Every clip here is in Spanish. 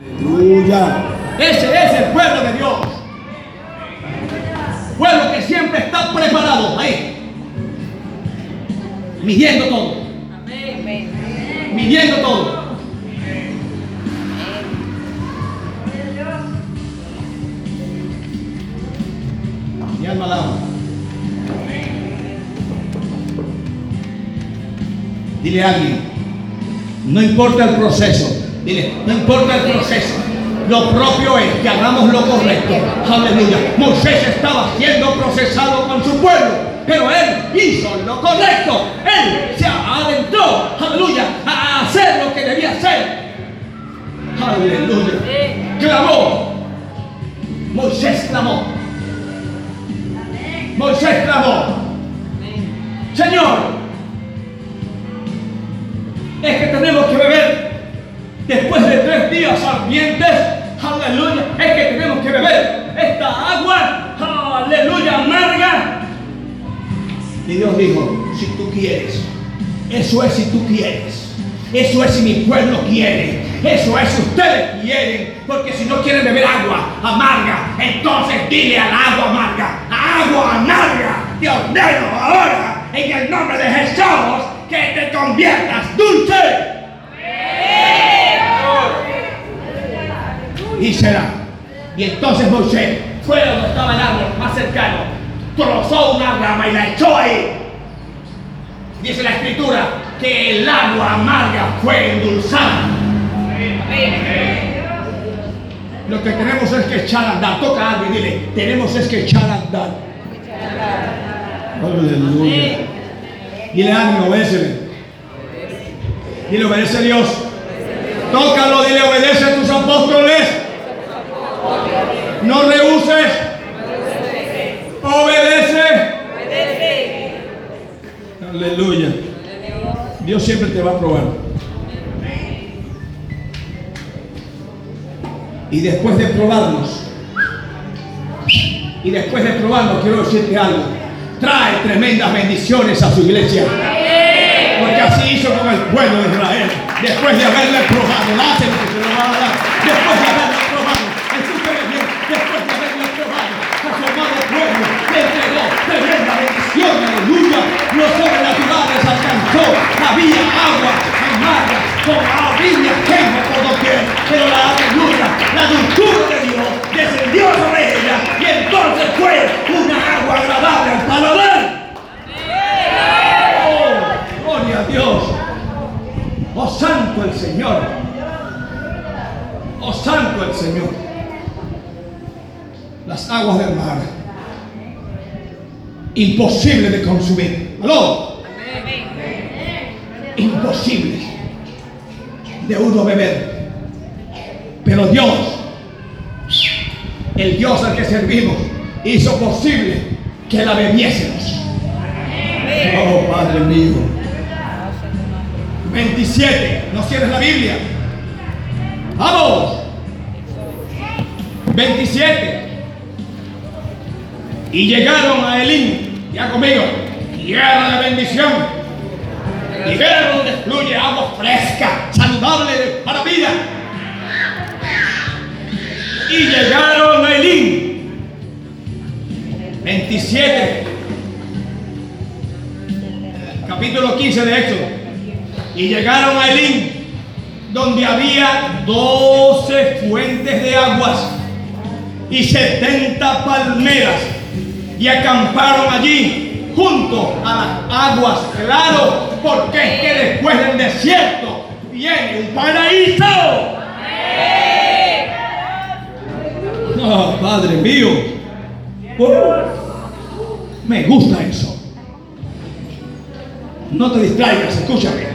Aleluya. Ese es el pueblo de Dios. Pueblo que siempre está preparado ahí. Midiendo todo. Midiendo todo. Mi alma alaba. Dile a alguien, no importa el proceso, dile, no importa el proceso, lo propio es que hagamos lo correcto. Aleluya. Moisés estaba siendo procesado con su pueblo, pero él hizo lo correcto. Él se adentró, aleluya, a hacer lo que debía hacer. Aleluya. Clamó. Moisés clamó. Moisés clamó. Señor, es que tenemos después de tres días ardientes, aleluya, es que tenemos que beber esta agua, aleluya, amarga. Y Dios dijo, si tú quieres, eso es si tú quieres, eso es si mi pueblo quiere, eso es si ustedes quieren, porque si no quieren beber agua amarga, entonces dile al agua amarga, agua amarga, te ordeno ahora, en el nombre de Jesús, que te conviertas dulce. Y será. Y entonces Moisés fue donde estaba el árbol más cercano, trozó una rama y la echó ahí. Dice la escritura que el agua amarga fue endulzada. Lo que tenemos es que echar a andar. Toca a alguien y dile, tenemos es que echar a andar. Aleluya. Dile alguien, obedécele. Dile, obedece a Dios. Tócalo, dile, obedece a tus apóstoles. No rehuses. Obedece. Aleluya. Dios siempre te va a probar. Y después de probarnos, y después de probarnos, quiero decirte algo. Trae tremendas bendiciones a su iglesia. Porque así hizo con el pueblo de Israel. Después de haberle probado, escúcheme bien, después de haberle probado, a su amado pueblo le entregó bendición, aleluya. Lo sobrenatural les alcanzó. Había agua amarga, como había quema por doquier. Pero la aleluya, la dulzura de Dios descendió sobre ella y entonces fue una agua agradable al paladar. Oh, gloria a Dios. Oh santo el Señor. Oh santo el Señor. Las aguas del mar. Imposible de consumir. ¿Aló? Imposible de uno beber. Pero Dios, el Dios al que servimos, hizo posible que la bebiésemos. Oh Padre mío. 27. No cierres la Biblia. Vamos. 27. Y llegaron a Elín. Ya conmigo. Tierra de bendición. Tierra donde fluye agua fresca, saludable para vida. Y llegaron a Elín. 27. Capítulo 15 de Éxodo. Y llegaron a Elín, donde había doce fuentes de aguas y setenta palmeras. Y acamparon allí junto a las aguas, claro, porque es que después del desierto viene un paraíso. No, Padre mío, uh, me gusta eso. No te distraigas, escúchame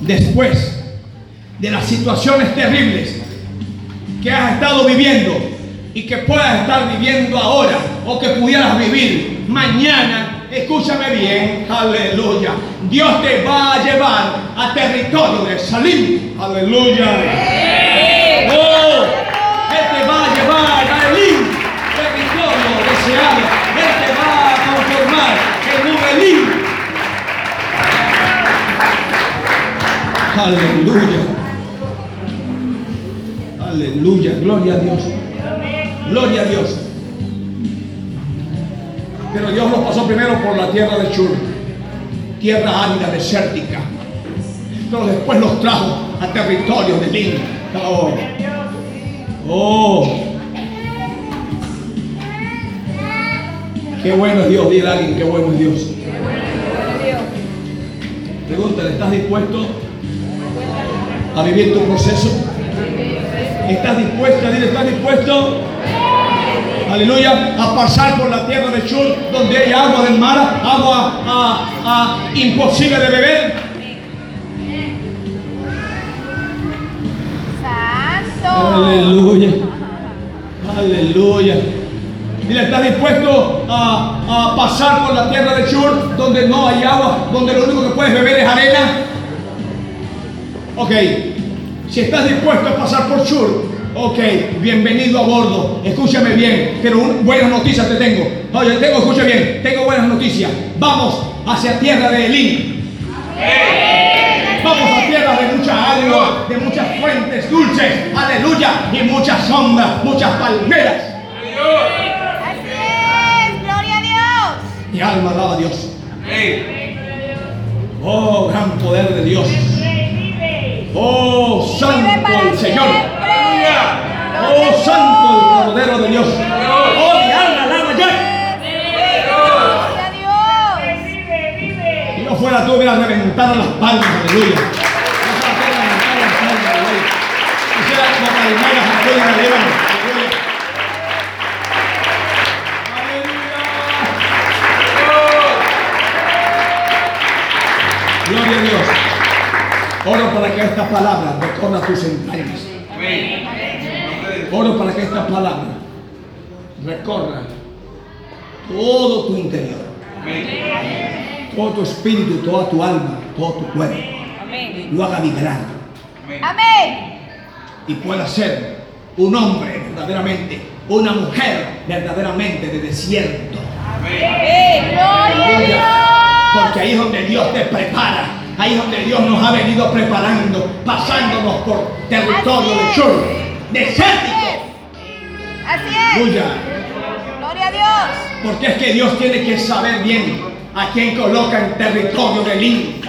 después de las situaciones terribles que has estado viviendo y que puedas estar viviendo ahora o que pudieras vivir mañana, escúchame bien, aleluya. Dios te va a llevar a territorio de Salim, aleluya. Oh, Él te va a llevar a Elim, territorio deseado. Él te va a transformar en un Elim. Aleluya. Aleluya, gloria a Dios. Gloria a Dios. Pero Dios los pasó primero por la tierra de Chur, tierra árida, desértica. Pero después los trajo a territorio de Lin. Oh. oh. Qué bueno es Dios, dile a alguien, qué bueno es Dios. Pregúntale, ¿estás dispuesto a vivir tu proceso? ¿Estás dispuesta? Dile, ¿estás dispuesto? Aleluya, a pasar por la tierra de Chul, donde hay agua del mar, agua ah, ah, imposible de beber. Santo. Aleluya, aleluya. Dile, ¿estás dispuesto a, a pasar por la tierra de Chur, donde no hay agua, donde lo único que puedes beber es arena? Ok, si estás dispuesto a pasar por Chur, ok, bienvenido a bordo. Escúchame bien, pero un- buenas noticias te tengo. Oye, tengo, escucha bien, tengo buenas noticias. Vamos hacia tierra de Elín. Vamos a tierra de mucha agua, de muchas fuentes dulces, aleluya, y muchas sombras, muchas palmeras. Así es. Gloria a Dios. Mi alma alaba a Dios. Oh, gran poder de Dios. Oh, santo el Señor. Oh, santo el. Cordero de Dios. Oh, mi alma alaba a Dios. Gloria a Dios. Si yo fuera tú, hubieras reventado las palmas, aleluya. Para que esta palabra recorra tus entrañas. Oro para que esta palabra recorra todo tu interior, todo tu espíritu, toda tu alma, todo tu cuerpo. Lo haga vibrar Amén. y pueda ser un hombre verdaderamente, una mujer verdaderamente de desierto. Gloria a Aleluya. Dios. Porque ahí es donde Dios te prepara. Ahí es donde Dios nos ha venido preparando, pasándonos por territorio de chur, desértico. Así es. Gloria a Dios. Porque es que Dios tiene que saber bien a quién coloca en territorio de lín.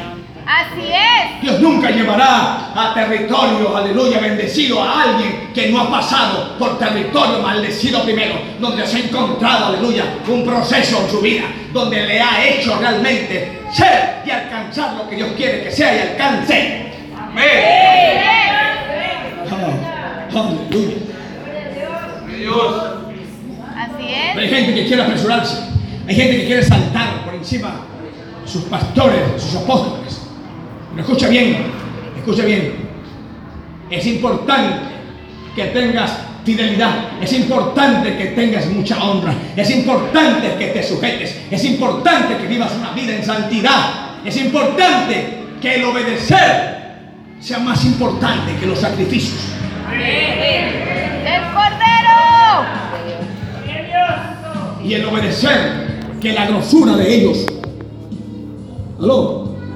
Así es. Dios nunca llevará a territorio, aleluya, bendecido a alguien que no ha pasado por territorio maldecido primero, donde se ha encontrado, aleluya, un proceso en su vida, donde le ha hecho realmente ser y alcanzar lo que Dios quiere que sea y alcance. Ah, aleluya. Así Pero hay es. gente que quiere apresurarse, hay gente que quiere saltar por encima sus pastores, sus apóstoles. Pero escucha bien, escucha bien. Es importante que tengas fidelidad, es importante que tengas mucha honra, es importante que te sujetes, es importante que vivas una vida en santidad, es importante que el obedecer sea más importante que los sacrificios. El Cordero. y el obedecer que la grosura de ellos. ¿Aló?